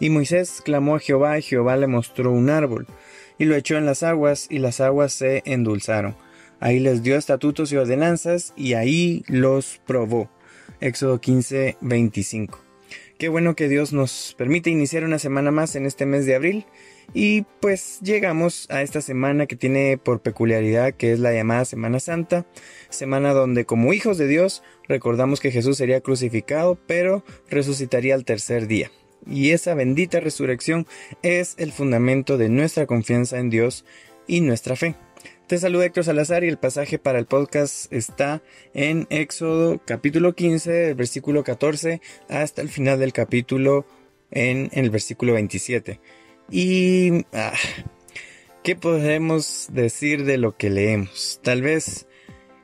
Y Moisés clamó a Jehová, y Jehová le mostró un árbol, y lo echó en las aguas, y las aguas se endulzaron. Ahí les dio estatutos y ordenanzas, y ahí los probó. Éxodo 15, 25. Qué bueno que Dios nos permite iniciar una semana más en este mes de abril. Y pues llegamos a esta semana que tiene por peculiaridad que es la llamada Semana Santa, semana donde como hijos de Dios recordamos que Jesús sería crucificado, pero resucitaría al tercer día y esa bendita resurrección es el fundamento de nuestra confianza en Dios y nuestra fe. Te saluda Héctor Salazar y el pasaje para el podcast está en Éxodo capítulo 15, versículo 14 hasta el final del capítulo en, el versículo 27. Y... Ah, ¿Qué podemos decir de lo que leemos? Tal vez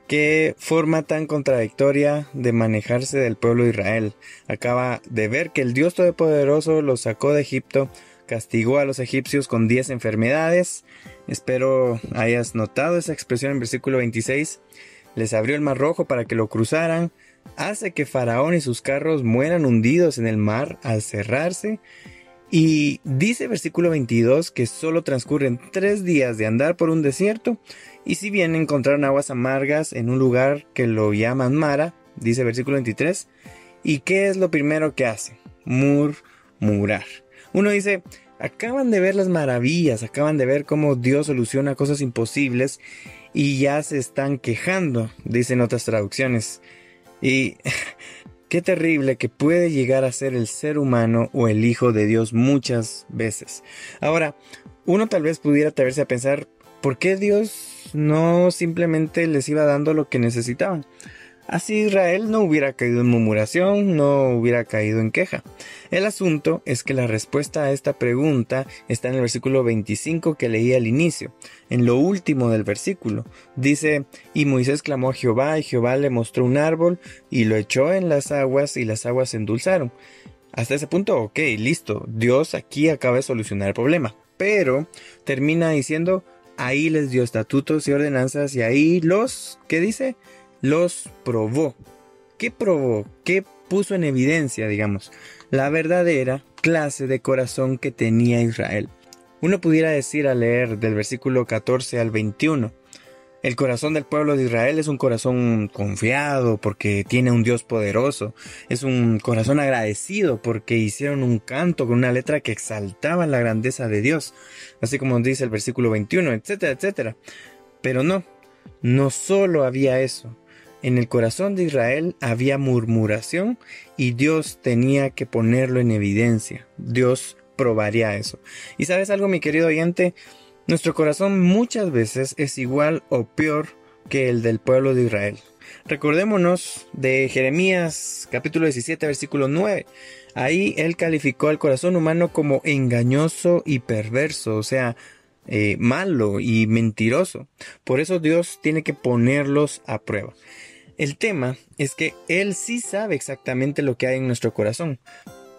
Qué forma tan contradictoria de manejarse del pueblo de Israel. Acaba de ver que el Dios Todopoderoso los sacó de Egipto, castigó a los egipcios con 10 enfermedades. Espero hayas notado esa expresión en versículo 26. Les abrió el mar rojo para que lo cruzaran. Hace que Faraón y sus carros mueran hundidos en el mar al cerrarse. Y dice versículo 22 que solo transcurren tres días de andar por un desierto y si bien encontraron aguas amargas en un lugar que lo llaman Mara, dice versículo 23, ¿y qué es lo primero que hace? Murmurar. Uno dice, acaban de ver las maravillas, acaban de ver cómo Dios soluciona cosas imposibles y ya se están quejando, dicen otras traducciones. Y qué terrible que puede llegar a ser el ser humano o el Hijo de Dios muchas veces. Ahora, uno tal vez pudiera atreverse a pensar, ¿por qué Dios no simplemente les iba dando lo que necesitaban. Así Israel no hubiera caído en murmuración, no hubiera caído en queja. El asunto es que la respuesta a esta pregunta está en el versículo 25 que leí al inicio, en lo último del versículo. Dice, y Moisés clamó a Jehová, y Jehová le mostró un árbol, y lo echó en las aguas, y las aguas se endulzaron. Hasta ese punto, ok, listo, Dios aquí acaba de solucionar el problema. Pero termina diciendo, ahí les dio estatutos y ordenanzas y ahí los, ¿qué dice? Los probó. ¿Qué probó? ¿Qué puso en evidencia, digamos? La verdadera clase de corazón que tenía Israel. Uno pudiera decir al leer del versículo 14 al 21, el corazón del pueblo de Israel es un corazón confiado porque tiene un Dios poderoso. Es un corazón agradecido porque hicieron un canto con una letra que exaltaba la grandeza de Dios. Así como dice el versículo 21, etcétera, etcétera. Pero no, no solo había eso. En el corazón de Israel había murmuración y Dios tenía que ponerlo en evidencia. Dios probaría eso. Y sabes algo, mi querido oyente, nuestro corazón muchas veces es igual o peor que el del pueblo de Israel. Recordémonos de Jeremías capítulo 17 versículo 9. Ahí él calificó al corazón humano como engañoso y perverso, o sea, eh, malo y mentiroso. Por eso Dios tiene que ponerlos a prueba. El tema es que Él sí sabe exactamente lo que hay en nuestro corazón,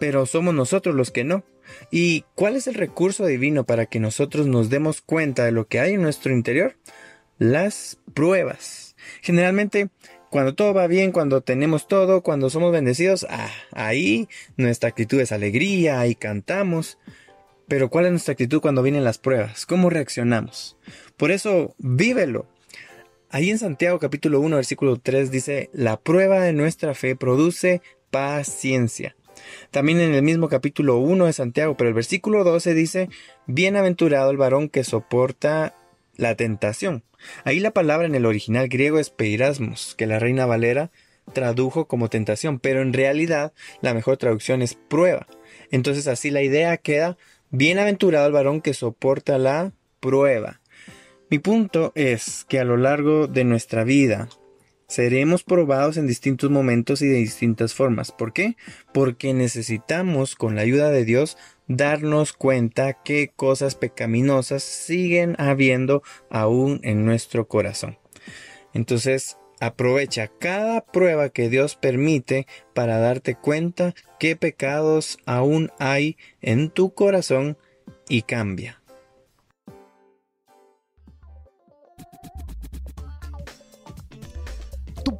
pero somos nosotros los que no. ¿Y cuál es el recurso divino para que nosotros nos demos cuenta de lo que hay en nuestro interior? Las pruebas. Generalmente, cuando todo va bien, cuando tenemos todo, cuando somos bendecidos, ah, ahí nuestra actitud es alegría, y cantamos. Pero ¿cuál es nuestra actitud cuando vienen las pruebas? ¿Cómo reaccionamos? Por eso, vívelo. Ahí en Santiago capítulo 1 versículo 3 dice, la prueba de nuestra fe produce paciencia. También en el mismo capítulo 1 de Santiago, pero el versículo 12 dice, bienaventurado el varón que soporta la tentación. Ahí la palabra en el original griego es peirasmos, que la reina Valera tradujo como tentación, pero en realidad la mejor traducción es prueba. Entonces así la idea queda, bienaventurado el varón que soporta la prueba. Mi punto es que a lo largo de nuestra vida seremos probados en distintos momentos y de distintas formas. ¿Por qué? Porque necesitamos, con la ayuda de Dios, darnos cuenta qué cosas pecaminosas siguen habiendo aún en nuestro corazón. Entonces, aprovecha cada prueba que Dios permite para darte cuenta qué pecados aún hay en tu corazón y cambia.